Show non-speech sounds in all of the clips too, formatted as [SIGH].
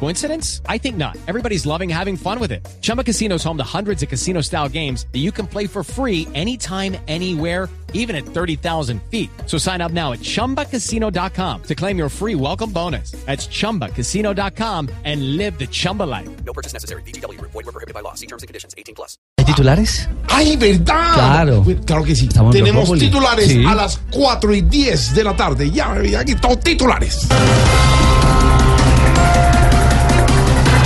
Coincidence? I think not. Everybody's loving having fun with it. Chumba Casino is home to hundreds of casino style games that you can play for free anytime, anywhere even at 30,000 feet. So sign up now at ChumbaCasino.com to claim your free welcome bonus. That's ChumbaCasino.com and live the Chumba life. No purchase necessary. BGW. Void were prohibited by law. See terms and conditions. 18 plus. ¿Hay titulares? ¡Ay, verdad! Claro. Claro que sí. Estamos Tenemos titulares Sí. a las 4 y 10 de la tarde. Ya, ya aquí todos titulares.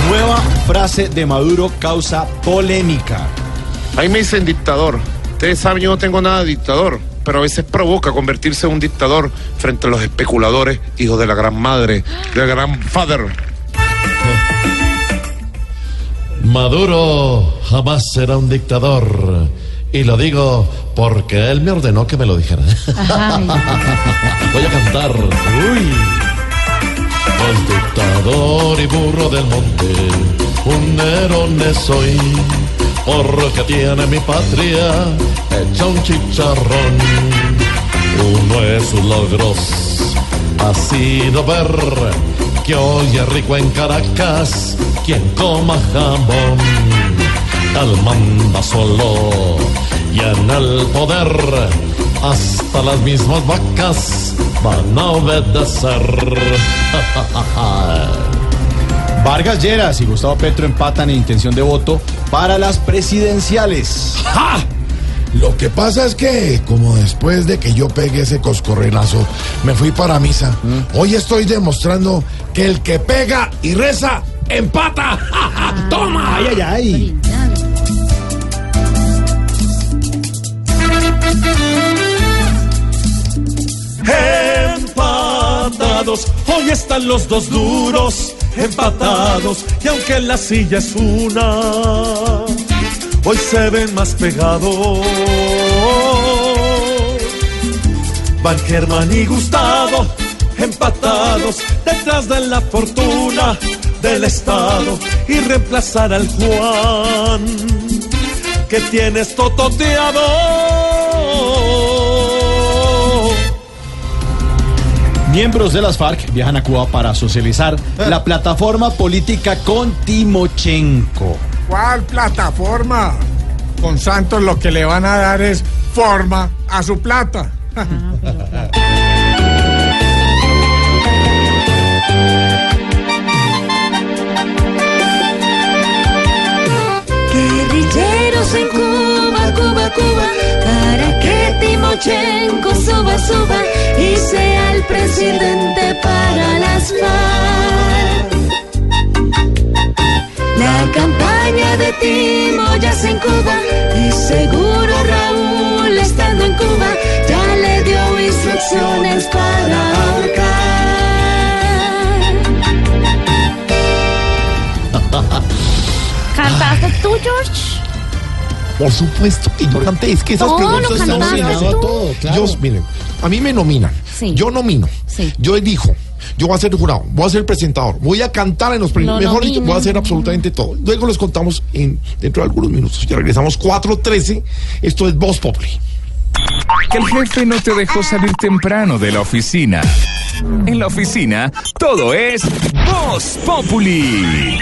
Nueva frase de Maduro causa polémica. Ahí me dicen dictador. Ustedes saben, yo no tengo nada de dictador, pero a veces provoca convertirse en un dictador frente a los especuladores, hijos de la gran madre, del gran father. Maduro jamás será un dictador. Y lo digo porque él me ordenó que me lo dijera. [LAUGHS] Voy a cantar. Uy. Dictador y burro del monte, un herone soy, porque tiene mi patria hecha un chicharrón. Uno de sus logros ha sido ver que hoy es rico en Caracas quien coma jamón. Él manda solo y en el poder hasta las mismas vacas van a obedecer. Vargas Lleras y Gustavo Petro empatan en intención de voto para las presidenciales. ¡Ja! Lo que pasa es que, como después de que yo pegué ese coscorrenazo, me fui para misa. Hoy estoy demostrando que el que pega y reza, empata. [LAUGHS] ¡Ja, ja! ¡Toma! Ay, ay, ay. Hoy están los dos duros, empatados, y aunque la silla es una, hoy se ven más pegados. Van Germán y Gustavo, empatados, detrás de la fortuna del Estado, y reemplazar al Juan, que tienes tototeado. Miembros de las FARC viajan a Cuba para socializar la plataforma política con Timochenko. ¿Cuál plataforma? Con Santos lo que le van a dar es forma a su plata. [LAUGHS] Guerrilleros en Cuba, Cuba, Cuba, para que Timochenko suba, suba y sea el presidente para las FARC. La campaña de Timo ya se en Cuba y seguro Raúl estando en Cuba ya le dio instrucciones para ahorcar. ¿Cantaste tú, George? Por supuesto que yo canté. Es que esas preguntas están cantaste nominadas tú. a todo. Yo, miren, a mí me nominan. Sí. Yo nomino. Sí. Yo elijo. Yo voy a ser jurado, voy a ser presentador, voy a cantar en los premios. Mejor dicho, voy a hacer absolutamente todo. Luego les contamos en, dentro de algunos minutos. Ya regresamos 4.13. Esto es Voz Populi. Que el jefe no te dejó salir temprano de la oficina. En la oficina, todo es Voz Populi.